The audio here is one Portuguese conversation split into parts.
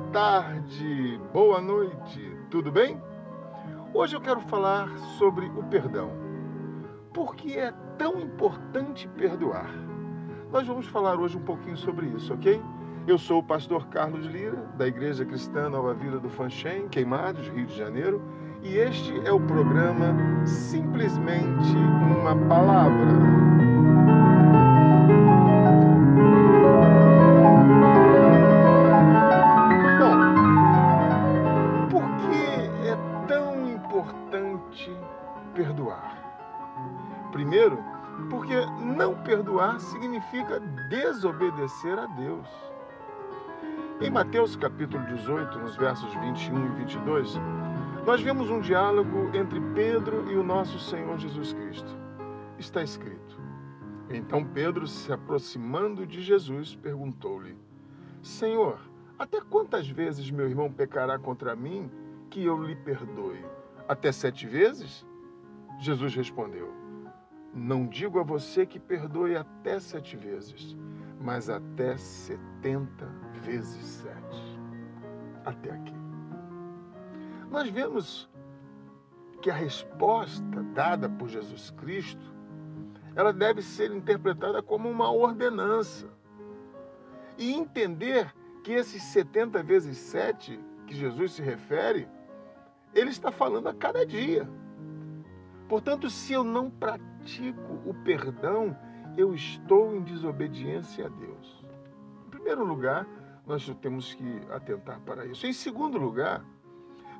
tarde, boa noite, tudo bem? Hoje eu quero falar sobre o perdão. Por que é tão importante perdoar? Nós vamos falar hoje um pouquinho sobre isso, ok? Eu sou o pastor Carlos Lira, da Igreja Cristã Nova Vida do Fanchen, Queimados, Rio de Janeiro, e este é o programa Simplesmente uma Palavra. Perdoar? Primeiro, porque não perdoar significa desobedecer a Deus. Em Mateus capítulo 18, nos versos 21 e 22, nós vemos um diálogo entre Pedro e o nosso Senhor Jesus Cristo. Está escrito: Então Pedro, se aproximando de Jesus, perguntou-lhe: Senhor, até quantas vezes meu irmão pecará contra mim que eu lhe perdoe? Até sete vezes? Jesus respondeu: Não digo a você que perdoe até sete vezes, mas até setenta vezes sete. Até aqui. Nós vemos que a resposta dada por Jesus Cristo, ela deve ser interpretada como uma ordenança. E entender que esses 70 vezes 7 que Jesus se refere, ele está falando a cada dia. Portanto, se eu não pratico o perdão, eu estou em desobediência a Deus. Em primeiro lugar, nós temos que atentar para isso. Em segundo lugar,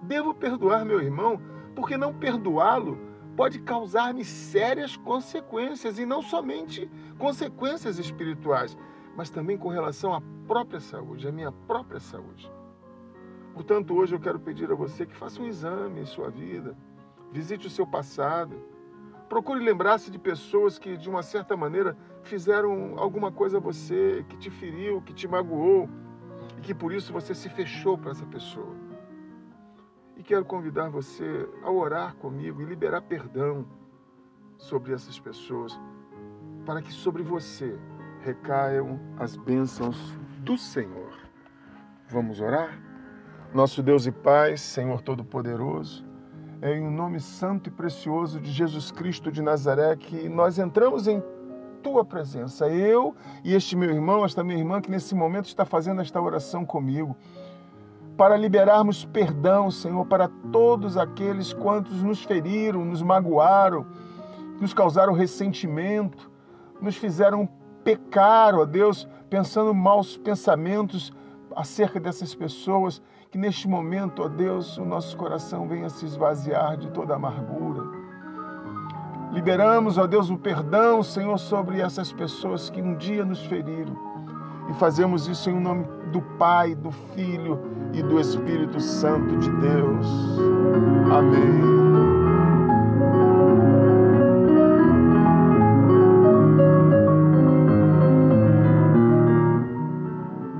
devo perdoar meu irmão, porque não perdoá-lo pode causar-me sérias consequências, e não somente consequências espirituais, mas também com relação à própria saúde, à minha própria saúde. Portanto, hoje eu quero pedir a você que faça um exame em sua vida visite o seu passado. Procure lembrar-se de pessoas que, de uma certa maneira, fizeram alguma coisa a você, que te feriu, que te magoou, e que por isso você se fechou para essa pessoa. E quero convidar você a orar comigo e liberar perdão sobre essas pessoas, para que sobre você recaiam as bênçãos do Senhor. Vamos orar? Nosso Deus e Pai, Senhor Todo-Poderoso, é em nome santo e precioso de Jesus Cristo de Nazaré que nós entramos em tua presença. Eu e este meu irmão, esta minha irmã que nesse momento está fazendo esta oração comigo, para liberarmos perdão, Senhor, para todos aqueles quantos nos feriram, nos magoaram, nos causaram ressentimento, nos fizeram pecar, ó Deus, pensando maus pensamentos acerca dessas pessoas que neste momento, ó Deus, o nosso coração venha se esvaziar de toda amargura. Liberamos, ó Deus, o perdão, Senhor, sobre essas pessoas que um dia nos feriram. E fazemos isso em nome do Pai, do Filho e do Espírito Santo de Deus. Amém.